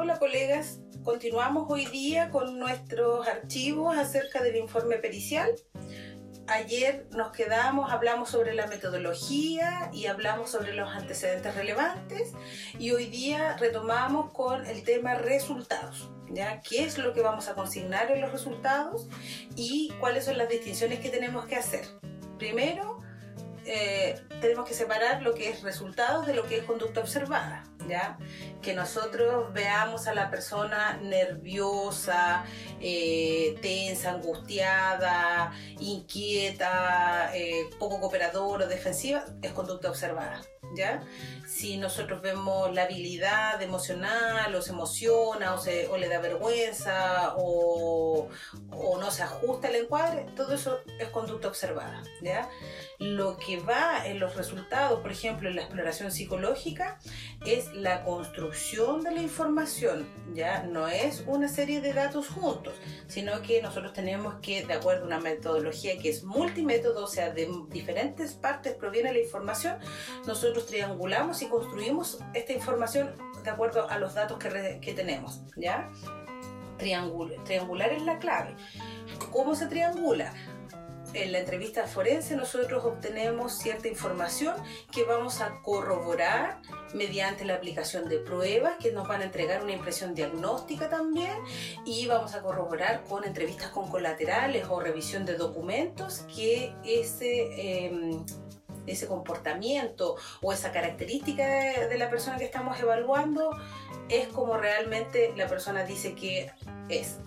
Hola colegas, continuamos hoy día con nuestros archivos acerca del informe pericial. Ayer nos quedamos, hablamos sobre la metodología y hablamos sobre los antecedentes relevantes y hoy día retomamos con el tema resultados. ¿Ya? ¿Qué es lo que vamos a consignar en los resultados y cuáles son las distinciones que tenemos que hacer? Primero, eh, tenemos que separar lo que es resultados de lo que es conducta observada. Que nosotros veamos a la persona nerviosa, eh, tensa, angustiada, inquieta, eh, poco cooperadora defensiva, es conducta observada. ¿Ya? Si nosotros vemos la habilidad emocional o se emociona o, se, o le da vergüenza o, o, no se ajusta el encuadre, todo eso es conducta observada. ¿ya? Lo que va en los resultados, por ejemplo, en la exploración psicológica, es la construcción de la información. ¿ya? No es una serie de datos juntos, sino que nosotros tenemos que, de acuerdo a una metodología que es multimétodo, o sea, de diferentes partes proviene la información, nosotros triangulamos y construimos esta información de acuerdo a los datos que, que tenemos, ¿ya? triangular es la clave. ¿Cómo se triangula? En la entrevista forense nosotros obtenemos cierta información que vamos a corroborar mediante la aplicación de pruebas que nos van a entregar una impresión diagnóstica también y vamos a corroborar con entrevistas con colaterales o revisión de documentos que ese... Eh, ese comportamiento o esa característica de, la persona que estamos evaluando es como realmente la persona dice que es.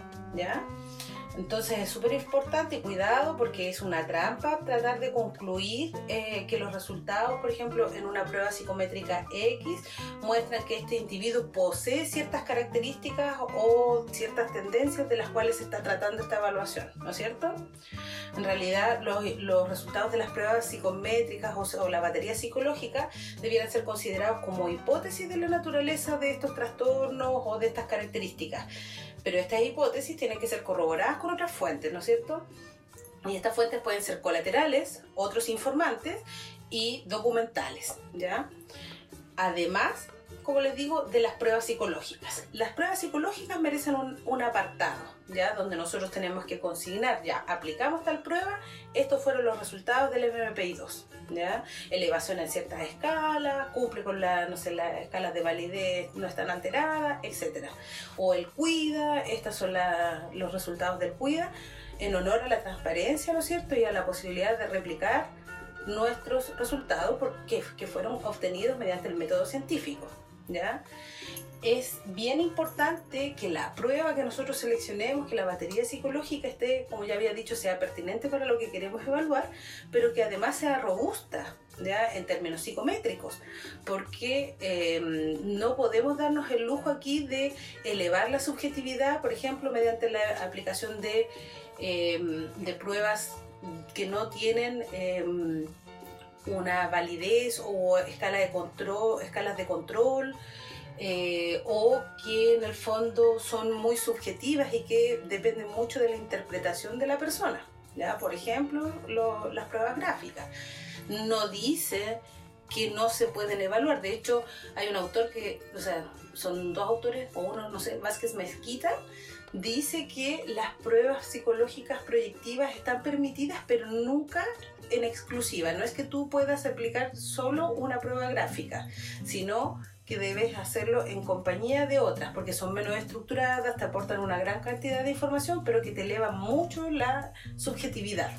Entonces es súper importante, cuidado, porque es una trampa tratar de concluir eh, que los resultados, por ejemplo, en una prueba psicométrica X, muestran que este individuo posee ciertas características o ciertas tendencias de las cuales se está tratando esta evaluación, ¿no es cierto? En realidad, los, resultados de las pruebas psicométricas o, o la batería psicológica debieran ser considerados como hipótesis de la naturaleza de estos trastornos o de estas características. Pero estas hipótesis tienen que ser corroboradas con otras fuentes, ¿no es cierto? Y estas fuentes pueden ser colaterales, otros informantes y documentales, ¿ya? Además, como les digo, de las pruebas psicológicas. Las pruebas psicológicas merecen un, apartado, ¿ya? Donde nosotros tenemos que consignar, ya, aplicamos tal prueba, estos fueron los resultados del MMPI-2, ¿ya? Elevación en ciertas escalas, cumple con la, no sé, las escalas de validez no están alteradas, etc. O el CUIDA, estos son los resultados del CUIDA, en honor a la transparencia, ¿no es cierto? Y a la posibilidad de replicar nuestros resultados porque, que fueron obtenidos mediante el método científico. Es bien importante que la prueba que nosotros seleccionemos, que la batería psicológica esté, como ya había dicho, sea pertinente para lo que queremos evaluar, pero que además sea robusta, ¿ya? En términos psicométricos, porque em, no podemos darnos el lujo aquí de elevar la subjetividad, por ejemplo, mediante la aplicación de, em, de pruebas que no tienen em, una validez o escala de control, escalas de control eh, o que en el fondo son muy subjetivas y que dependen mucho de la interpretación de la persona. ¿ya? Por ejemplo, las pruebas gráficas. No dice que no se pueden evaluar. De hecho, hay un autor que, o sea, son dos autores, o uno, no sé, Vázquez Mezquita, dice que las pruebas psicológicas proyectivas están permitidas, pero nunca en exclusiva. No es que tú puedas aplicar solo una prueba gráfica, sino que debes hacerlo en compañía de otras, porque son menos estructuradas, te aportan una gran cantidad de información, pero que te eleva mucho la subjetividad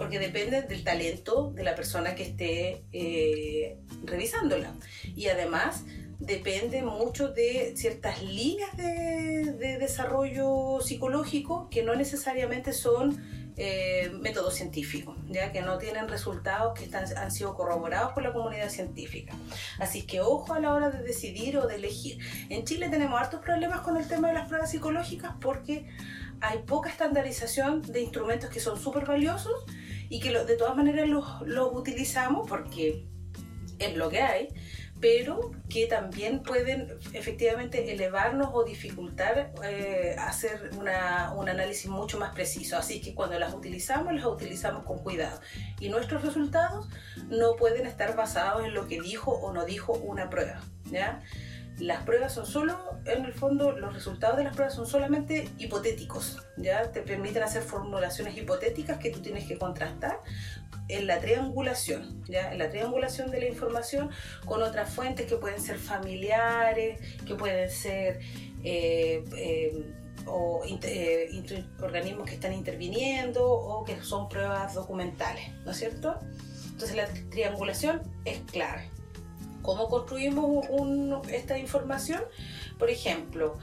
porque depende del talento de la persona que esté eh, revisándola. Y además depende mucho de ciertas líneas de, desarrollo psicológico que no necesariamente son eh, métodos científicos, ya que no tienen resultados que están, han sido corroborados por la comunidad científica. Así que ojo a la hora de decidir o de elegir. En Chile tenemos hartos problemas con el tema de las pruebas psicológicas porque hay poca estandarización de instrumentos que son súper valiosos y que de todas maneras los, los utilizamos porque es lo que hay pero que también pueden efectivamente elevarnos o dificultar eh, hacer una, un análisis mucho más preciso. Así que cuando las utilizamos, las utilizamos con cuidado. Y nuestros resultados no pueden estar basados en lo que dijo o no dijo una prueba. ¿ya? Las pruebas son solo, en el fondo, los resultados de las pruebas son solamente hipotéticos, ¿ya? Te permiten hacer formulaciones hipotéticas que tú tienes que contrastar en la triangulación, ¿ya? En la triangulación de la información con otras fuentes que pueden ser familiares, que pueden ser... Eh, eh, o eh, organismos que están interviniendo o que son pruebas documentales, ¿no es cierto? Entonces la triangulación es clave. ¿Cómo construimos esta información? Por ejemplo,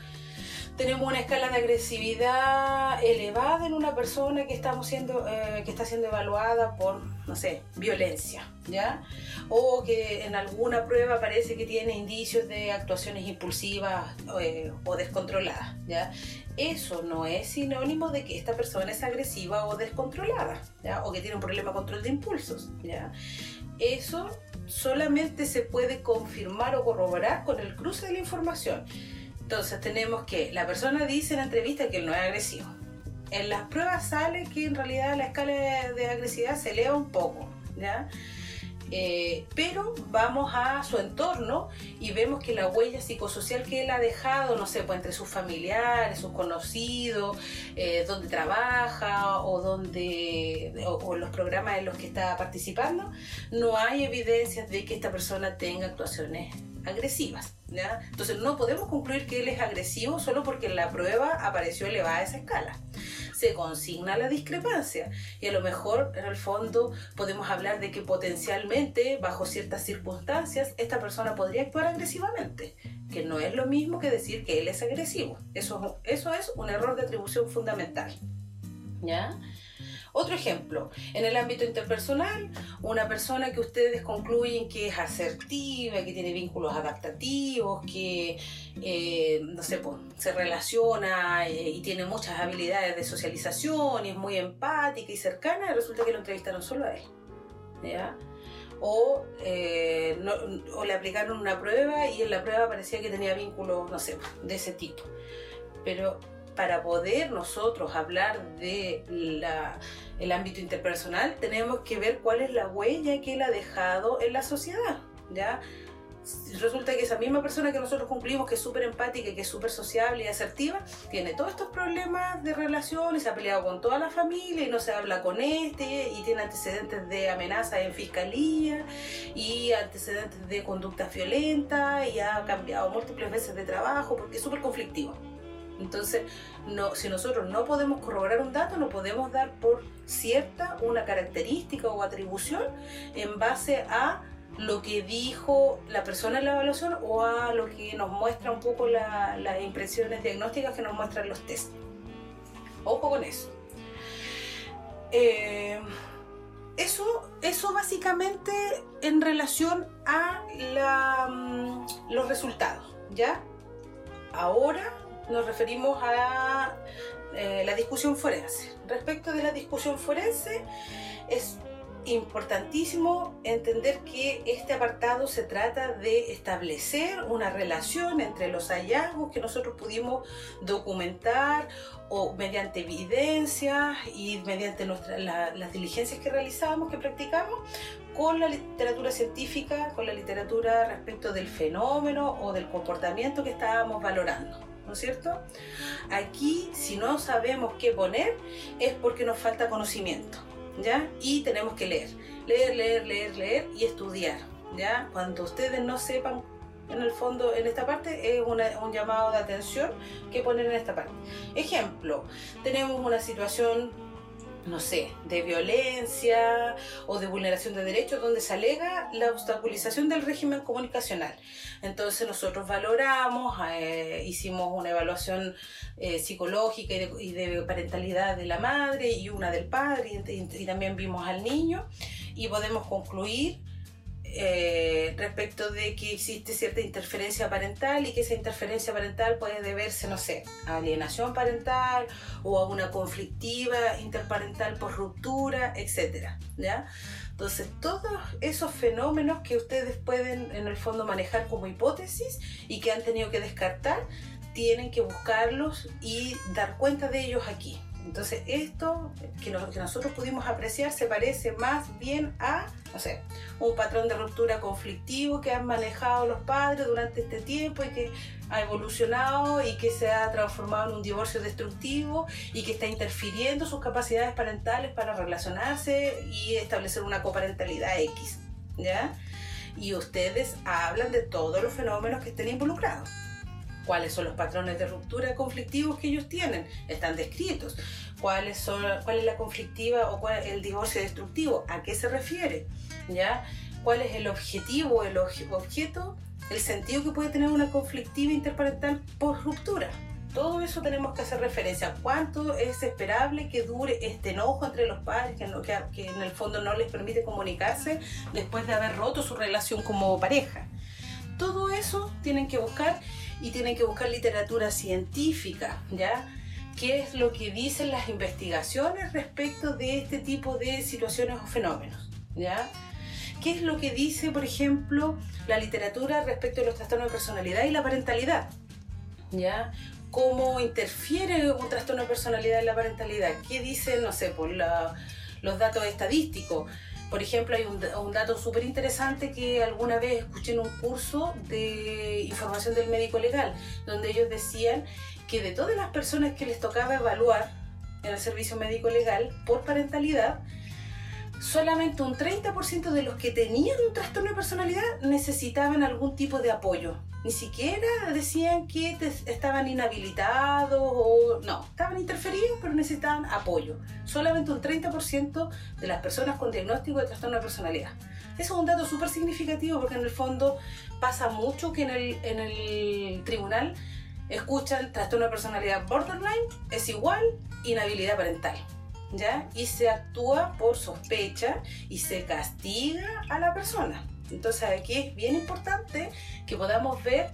tenemos una escala de agresividad elevada en una persona que, estamos siendo, eh, que está siendo evaluada por, no sé, violencia, ¿ya? O que en alguna prueba parece que tiene indicios de actuaciones impulsivas eh, o descontroladas, ¿ya? Eso no es sinónimo de que esta persona es agresiva o descontrolada, ¿ya? O que tiene un problema de control de impulsos, ¿ya? Eso solamente se puede confirmar o corroborar con el cruce de la información. Entonces tenemos que la persona dice en la entrevista que él no es agresivo. En las pruebas sale que en realidad la escala de agresividad se eleva un poco, ¿ya? Eh, pero vamos a su entorno y vemos que la huella psicosocial que él ha dejado, no sé, pues entre sus familiares, sus conocidos, eh, donde trabaja o donde o, los programas en los que está participando, no hay evidencias de que esta persona tenga actuaciones agresivas. ¿ya? Entonces no podemos concluir que él es agresivo solo porque en la prueba apareció elevada esa escala se consigna la discrepancia. Y a lo mejor, en el fondo, podemos hablar de que potencialmente, bajo ciertas circunstancias, esta persona podría actuar agresivamente, que no es lo mismo que decir que él es agresivo. Eso, eso es un error de atribución fundamental. ¿Ya? Otro ejemplo, en el ámbito interpersonal, una persona que ustedes concluyen que es asertiva, que tiene vínculos adaptativos, que, eh, no sé, pues, se relaciona eh, y tiene muchas habilidades de socialización y es muy empática y cercana, resulta que lo entrevistaron solo a él. Eh, o le aplicaron una prueba y en la prueba parecía que tenía vínculos, no sé, de ese tipo. Pero para poder nosotros hablar de el ámbito interpersonal, tenemos que ver cuál es la huella que él ha dejado en la sociedad. Resulta que esa misma persona que nosotros concluimos que es súper empática que es súper sociable y asertiva, tiene todos estos problemas de relaciones, se ha peleado con toda la familia y no se habla con este, y tiene antecedentes de amenazas en fiscalía y antecedentes de conducta violenta y ha cambiado múltiples veces de trabajo porque es súper conflictivo. Entonces, no, si nosotros no podemos corroborar un dato, no podemos dar por cierta una característica o atribución en base a lo que dijo la persona en la evaluación o a lo que nos muestra un poco las impresiones diagnósticas que nos muestran los test. Ojo con eso. Eh, eso, eso básicamente en relación a mm, los resultados, ¿ya? Ahora nos referimos a eh, la discusión forense. Respecto de la discusión forense, es importantísimo entender que este apartado se trata de establecer una relación entre los hallazgos que nosotros pudimos documentar o mediante evidencias y mediante las diligencias que realizamos, que practicamos, con la literatura científica, con la literatura respecto del fenómeno o del comportamiento que estábamos valorando. ¿No es cierto? Aquí, si no sabemos qué poner, es porque nos falta conocimiento, ¿ya? Y tenemos que leer, leer, leer, leer, leer y estudiar, ¿ya? Cuando ustedes no sepan, en el fondo, en esta parte, es un llamado de atención que poner en esta parte. Ejemplo, tenemos una situación no sé, de violencia o de vulneración de derechos, donde se alega la obstaculización del régimen comunicacional. Entonces nosotros valoramos, eh, hicimos una evaluación eh, psicológica y de, parentalidad de la madre y una del padre, y también vimos al niño, y podemos concluir eh, respecto de que existe cierta interferencia parental y que esa interferencia parental puede deberse, no sé, a alienación parental o a una conflictiva interparental por ruptura, etc. ¿ya? Entonces, todos esos fenómenos que ustedes pueden en el fondo manejar como hipótesis y que han tenido que descartar, tienen que buscarlos y dar cuenta de ellos aquí. Entonces esto que, nosotros pudimos apreciar se parece más bien a, no sé, un patrón de ruptura conflictivo que han manejado los padres durante este tiempo y que ha evolucionado y que se ha transformado en un divorcio destructivo y que está interfiriendo sus capacidades parentales para relacionarse y establecer una coparentalidad X, ¿ya? Y ustedes hablan de todos los fenómenos que estén involucrados cuáles son los patrones de ruptura conflictivos que ellos tienen, están descritos. ¿Cuáles son, ¿Cuál es la conflictiva o cuál el divorcio destructivo? ¿A qué se refiere? ¿Ya? ¿Cuál es el objetivo, el objeto, el sentido que puede tener una conflictiva interparental por ruptura? Todo eso tenemos que hacer referencia. ¿Cuánto es esperable que dure este enojo entre los padres que, que, que en el fondo no les permite comunicarse después de haber roto su relación como pareja? Todo eso tienen que buscar y tienen que buscar literatura científica, ¿ya? ¿Qué es lo que dicen las investigaciones respecto de este tipo de situaciones o fenómenos, ¿ya? ¿Qué es lo que dice, por ejemplo, la literatura respecto de los trastornos de personalidad y la parentalidad? ¿Ya? ¿Cómo interfiere un trastorno de personalidad en la parentalidad? ¿Qué dicen, no sé, por los datos estadísticos? Por ejemplo, hay un, dato súper interesante que alguna vez escuché en un curso de información del médico legal, donde ellos decían que de todas las personas que les tocaba evaluar en el servicio médico legal por parentalidad, solamente un 30% de los que tenían un trastorno de personalidad necesitaban algún tipo de apoyo. Ni siquiera decían que estaban inhabilitados o no, estaban interferidos pero necesitaban apoyo. Solamente un 30% de las personas con diagnóstico de trastorno de personalidad. Eso es un dato súper significativo porque en el fondo pasa mucho que en el, en el tribunal escuchan trastorno de personalidad borderline es igual inhabilidad parental. ¿ya? Y se actúa por sospecha y se castiga a la persona. Entonces aquí es bien importante que podamos ver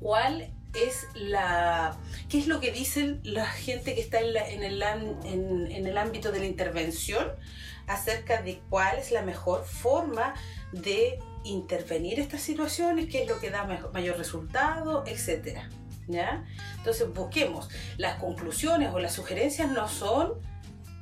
cuál es la qué es lo que dicen la gente que está en, el, en, el, ámbito de la intervención acerca de cuál es la mejor forma de intervenir estas situaciones, qué es lo que da mayor resultado, etcétera. ¿Ya? Entonces busquemos las conclusiones o las sugerencias no son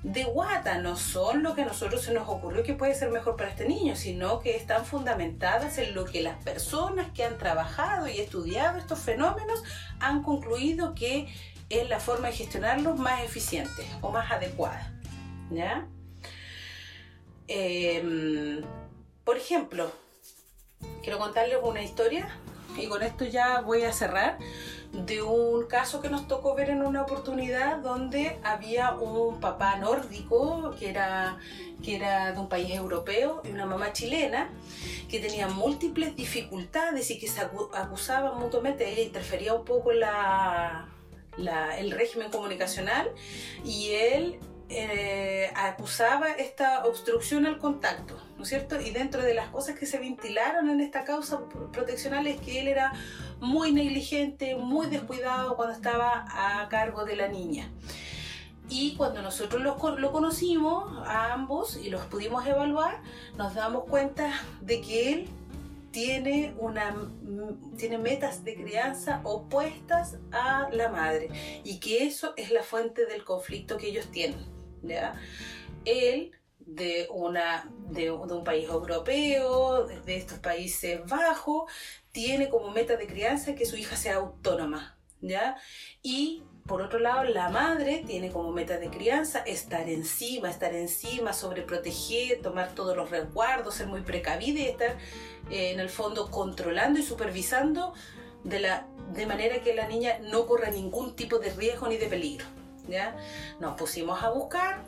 de guata, no son lo que a nosotros se nos ocurrió que puede ser mejor para este niño, sino que están fundamentadas en lo que las personas que han trabajado y estudiado estos fenómenos han concluido que es la forma de gestionarlos más eficiente o más adecuada. ¿ya? Em, por ejemplo, quiero contarles una historia y con esto ya voy a cerrar de un caso que nos tocó ver en una oportunidad donde había un papá nórdico que era, que era de un país europeo y una mamá chilena que tenía múltiples dificultades y que se acusaban mutuamente, ella interfería un poco la, el régimen comunicacional y él eh, acusaba esta obstrucción al contacto, ¿no es cierto? Y dentro de las cosas que se ventilaron en esta causa proteccional es que él era muy negligente, muy descuidado cuando estaba a cargo de la niña. Y cuando nosotros lo, lo, conocimos a ambos y los pudimos evaluar, nos damos cuenta de que él tiene, una, tiene metas de crianza opuestas a la madre y que eso es la fuente del conflicto que ellos tienen. Él, de, una, de, un país europeo, de estos Países Bajos, tiene como meta de crianza que su hija sea autónoma, ¿ya? Y por otro lado, la madre tiene como meta de crianza estar encima, estar encima, sobreproteger, tomar todos los resguardos, ser muy precavida y estar eh, en el fondo controlando y supervisando de, la, de manera que la niña no corra ningún tipo de riesgo ni de peligro. ¿ya? Nos pusimos a buscar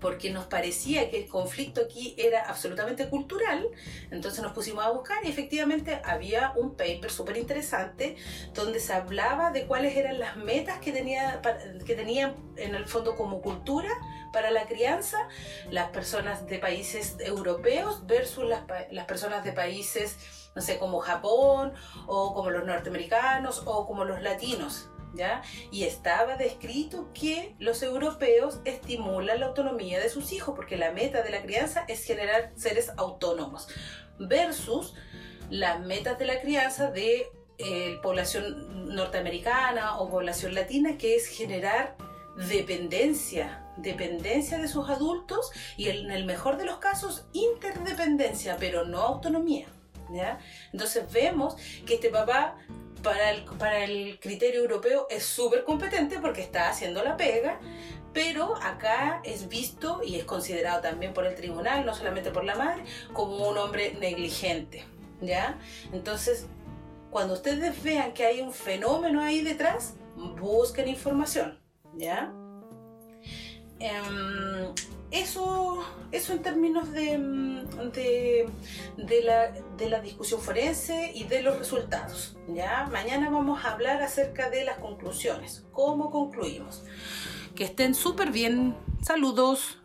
porque nos parecía que el conflicto aquí era absolutamente cultural, entonces nos pusimos a buscar y efectivamente había un paper súper interesante donde se hablaba de cuáles eran las metas que, tenía, que tenían en el fondo como cultura para la crianza las personas de países europeos versus las, las personas de países, no sé, como Japón o como los norteamericanos o como los latinos. Y estaba descrito que los europeos estimulan la autonomía de sus hijos, porque la meta de la crianza es generar seres autónomos, versus las metas de la crianza de eh, población norteamericana o población latina, que es generar dependencia, dependencia de sus adultos y en el mejor de los casos interdependencia, pero no autonomía. Entonces vemos que este papá para el, para el criterio europeo es súper competente porque está haciendo la pega, pero acá es visto y es considerado también por el tribunal, no solamente por la madre, como un hombre negligente. ¿ya? Entonces, cuando ustedes vean que hay un fenómeno ahí detrás, busquen información. ¿ya? Em, eso, eso en términos de, de, de, la, de, la, discusión forense y de los resultados. ¿ya? Mañana vamos a hablar acerca de las conclusiones, cómo concluimos. Que estén súper bien. Saludos.